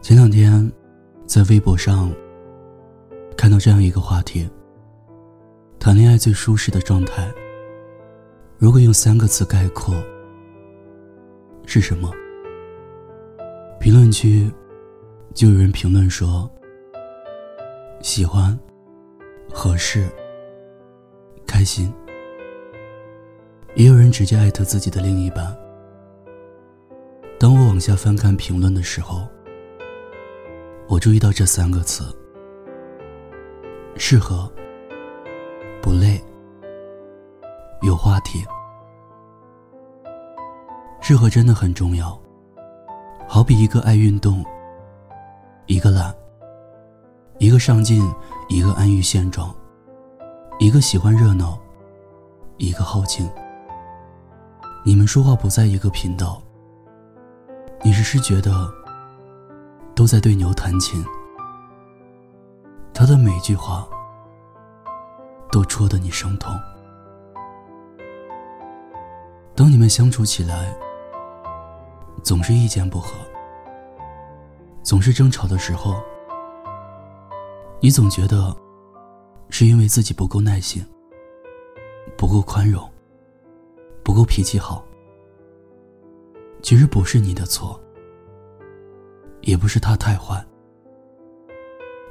前两天，在微博上看到这样一个话题：谈恋爱最舒适的状态，如果用三个词概括，是什么？评论区就有人评论说：喜欢、合适、开心。也有人直接艾特自己的另一半。当我往下翻看评论的时候，我注意到这三个词：适合、不累、有话题。适合真的很重要，好比一个爱运动，一个懒；一个上进，一个安于现状；一个喜欢热闹，一个好静。你们说话不在一个频道。你只是觉得都在对牛弹琴，他的每句话都戳得你生痛。当你们相处起来，总是意见不合，总是争吵的时候，你总觉得是因为自己不够耐心，不够宽容，不够脾气好。其实不是你的错，也不是他太坏，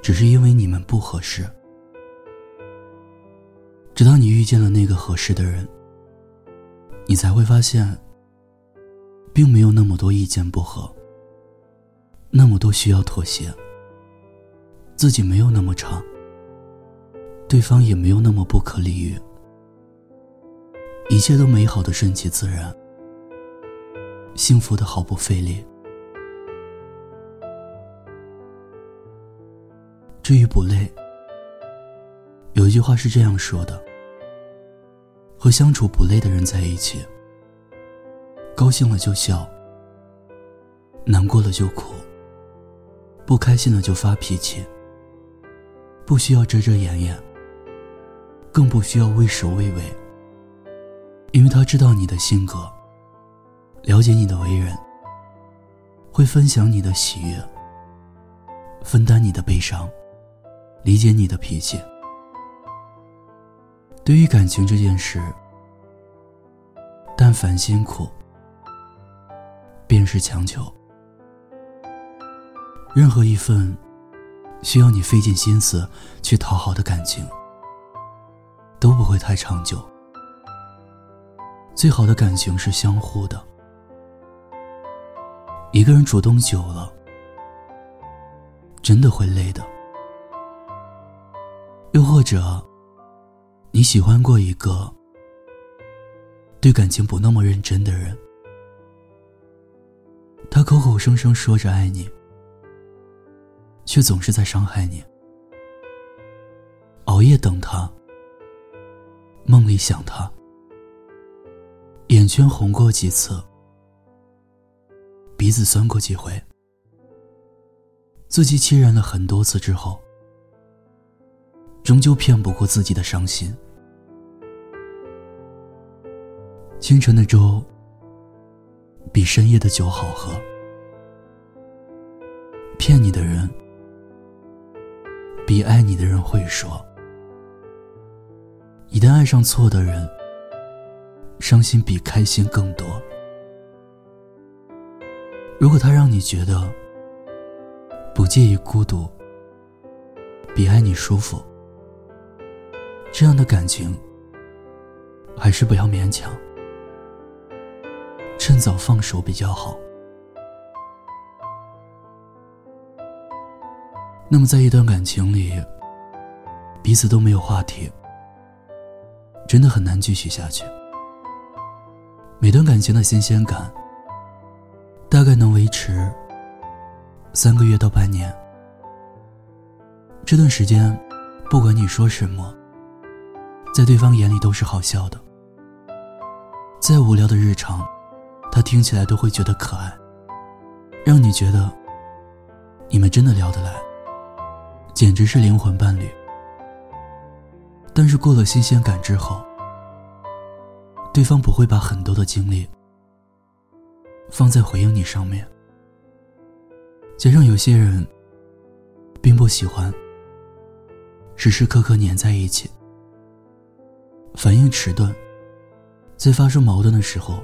只是因为你们不合适。直到你遇见了那个合适的人，你才会发现，并没有那么多意见不合，那么多需要妥协。自己没有那么差，对方也没有那么不可理喻，一切都美好的顺其自然。幸福的毫不费力。至于不累，有一句话是这样说的：和相处不累的人在一起，高兴了就笑，难过了就哭，不开心了就发脾气，不需要遮遮掩掩，更不需要畏首畏尾，因为他知道你的性格。了解你的为人，会分享你的喜悦，分担你的悲伤，理解你的脾气。对于感情这件事，但凡辛苦，便是强求。任何一份需要你费尽心思去讨好的感情，都不会太长久。最好的感情是相互的。一个人主动久了，真的会累的。又或者，你喜欢过一个对感情不那么认真的人，他口口声声说着爱你，却总是在伤害你。熬夜等他，梦里想他，眼圈红过几次。鼻子酸过几回，自欺欺人了很多次之后，终究骗不过自己的伤心。清晨的粥比深夜的酒好喝，骗你的人比爱你的人会说。一旦爱上错的人，伤心比开心更多。如果他让你觉得不介意孤独，比爱你舒服，这样的感情还是不要勉强，趁早放手比较好。那么，在一段感情里，彼此都没有话题，真的很难继续下去。每段感情的新鲜感。大概能维持三个月到半年。这段时间，不管你说什么，在对方眼里都是好笑的。再无聊的日常，他听起来都会觉得可爱，让你觉得你们真的聊得来，简直是灵魂伴侣。但是过了新鲜感之后，对方不会把很多的精力。放在回应你上面，加上有些人并不喜欢时时刻刻黏在一起，反应迟钝，在发生矛盾的时候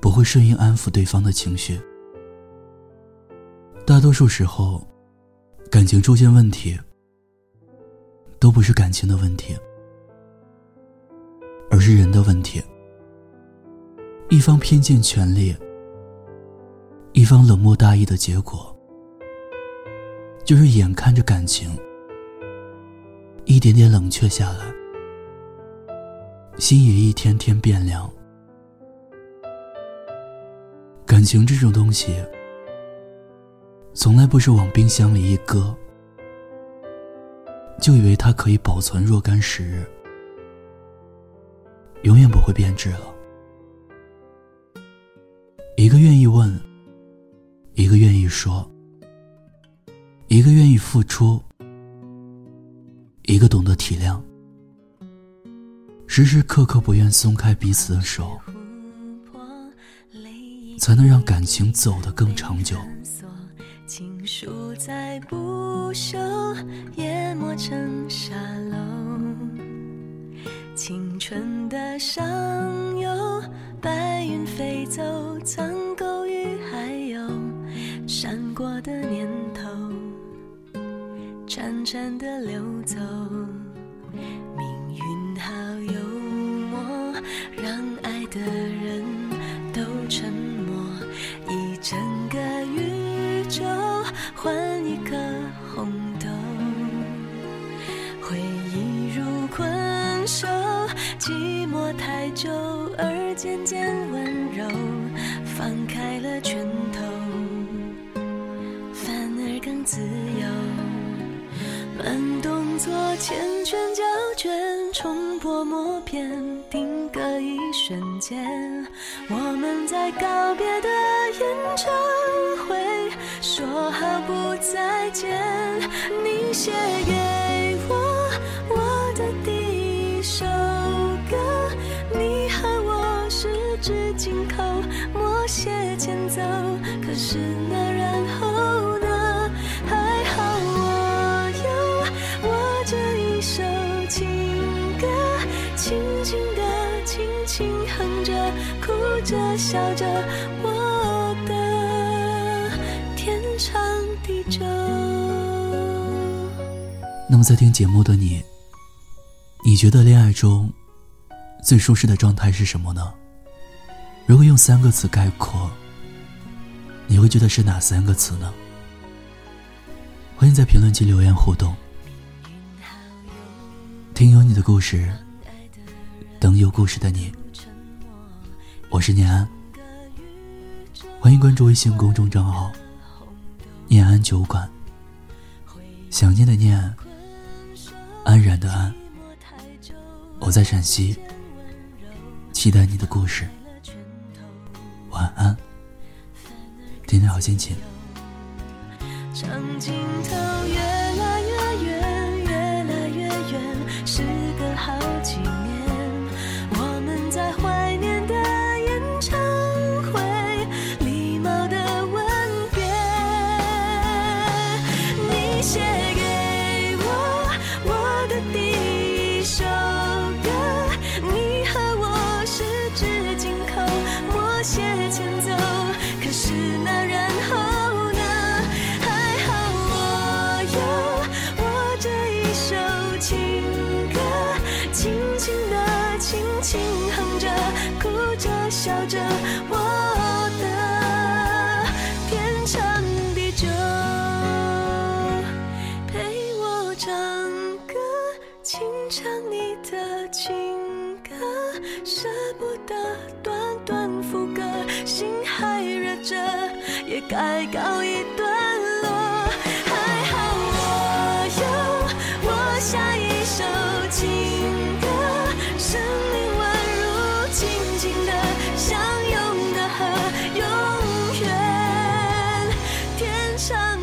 不会顺应安抚对方的情绪。大多数时候，感情出现问题，都不是感情的问题，而是人的问题。一方拼尽全力，一方冷漠大意的结果，就是眼看着感情一点点冷却下来，心也一天天变凉。感情这种东西。从来不是往冰箱里一搁，就以为它可以保存若干时日，永远不会变质了。一个愿意问，一个愿意说，一个愿意付出，一个懂得体谅，时时刻刻不愿松开彼此的手，才能让感情走得更长久。情书再不朽，淹没成沙漏。青春的上游，白云飞走，苍狗与海鸥，闪过的念头，潺潺的流走。久而渐渐温柔，放开了拳头，反而更自由。慢动作缱绻胶卷，重播默片，定格一瞬间，我们在告别的演唱会。说好不再见，你写给紧扣，默写前奏。可是那然后呢？还好我有我这一首情歌，轻轻的，轻轻哼着，哭着，笑着，我的天长地久。那么，在听节目的你，你觉得恋爱中最舒适的状态是什么呢？如果用三个词概括，你会觉得是哪三个词呢？欢迎在评论区留言互动。听有你的故事，等有故事的你。我是念安，欢迎关注微信公众账号“念安酒馆”。想念的念。安然的安，我在陕西，期待你的故事。晚安，天天好心情。轻哼着，哭着笑着，我的天长地久，陪我唱歌，轻唱你的情歌，舍不得短短副歌，心还热着，也该告一段。伤